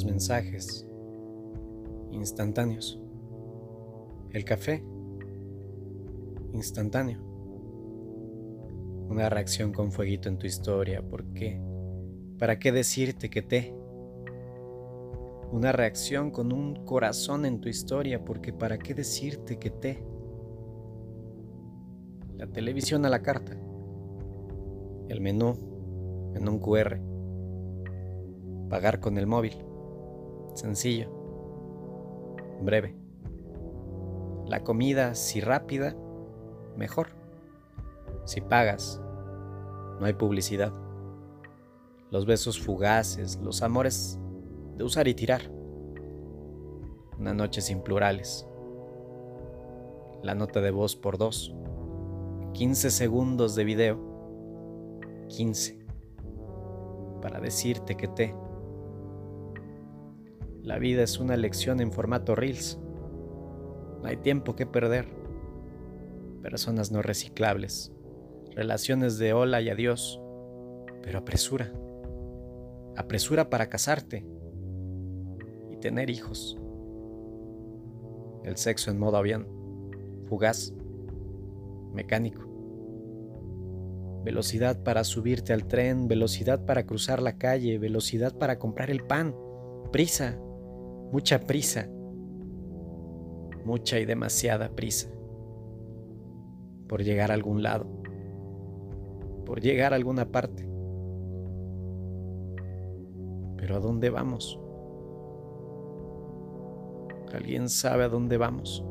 mensajes instantáneos. El café instantáneo. Una reacción con fueguito en tu historia. ¿Por qué? ¿Para qué decirte que te? Una reacción con un corazón en tu historia. Porque ¿para qué decirte que te? La televisión a la carta. El menú en un QR. Pagar con el móvil. Sencillo. Breve. La comida, si rápida, mejor. Si pagas, no hay publicidad. Los besos fugaces, los amores de usar y tirar. Una noche sin plurales. La nota de voz por dos. 15 segundos de video. 15. Para decirte que te. La vida es una lección en formato Reels. No hay tiempo que perder. Personas no reciclables, relaciones de hola y adiós, pero apresura, apresura para casarte y tener hijos. El sexo en modo avión, fugaz, mecánico. Velocidad para subirte al tren, velocidad para cruzar la calle, velocidad para comprar el pan, prisa, mucha prisa, mucha y demasiada prisa por llegar a algún lado, por llegar a alguna parte. Pero ¿a dónde vamos? ¿Alguien sabe a dónde vamos?